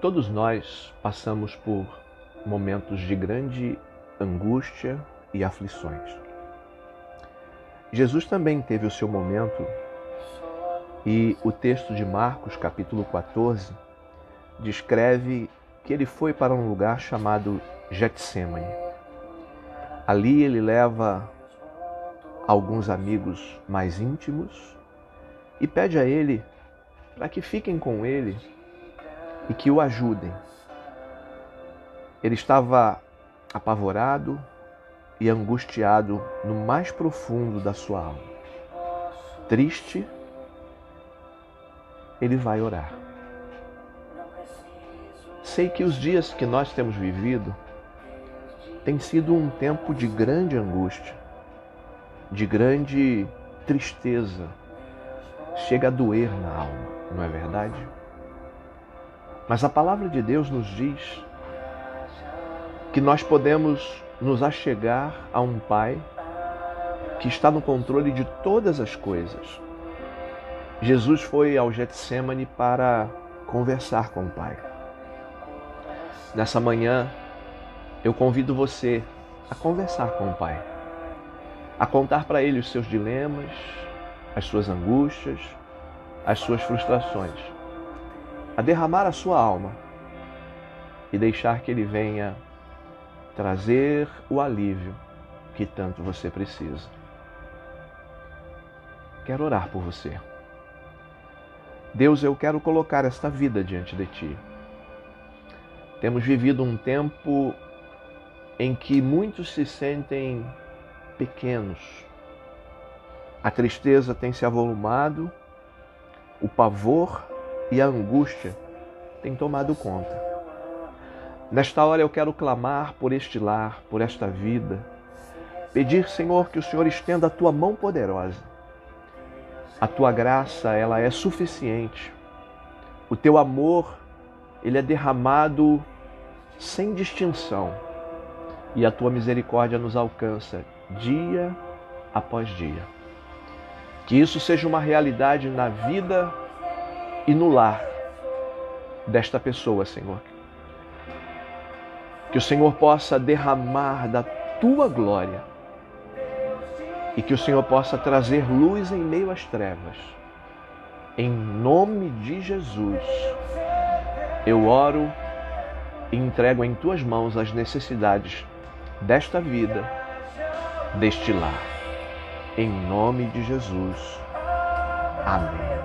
Todos nós passamos por momentos de grande angústia e aflições. Jesus também teve o seu momento e o texto de Marcos, capítulo 14, descreve que ele foi para um lugar chamado Getsemane. Ali ele leva alguns amigos mais íntimos e pede a ele para que fiquem com ele e que o ajudem. Ele estava apavorado e angustiado no mais profundo da sua alma. Triste, ele vai orar. Sei que os dias que nós temos vivido têm sido um tempo de grande angústia, de grande tristeza. Chega a doer na alma, não é verdade? Mas a palavra de Deus nos diz que nós podemos nos achegar a um Pai que está no controle de todas as coisas. Jesus foi ao Getsemane para conversar com o Pai. Nessa manhã, eu convido você a conversar com o Pai, a contar para Ele os seus dilemas, as suas angústias, as suas frustrações a derramar a sua alma e deixar que Ele venha trazer o alívio que tanto você precisa. Quero orar por você. Deus, eu quero colocar esta vida diante de Ti. Temos vivido um tempo em que muitos se sentem pequenos. A tristeza tem se avolumado, o pavor e a angústia têm tomado conta. Nesta hora eu quero clamar por este lar, por esta vida, pedir, Senhor, que o Senhor estenda a tua mão poderosa. A tua graça, ela é suficiente. O teu amor, ele é derramado sem distinção. E a tua misericórdia nos alcança dia após dia. Que isso seja uma realidade na vida e no lar desta pessoa, Senhor. Que o Senhor possa derramar da tua glória e que o Senhor possa trazer luz em meio às trevas. Em nome de Jesus, eu oro e entrego em tuas mãos as necessidades desta vida, deste lar. Em nome de Jesus. Amém.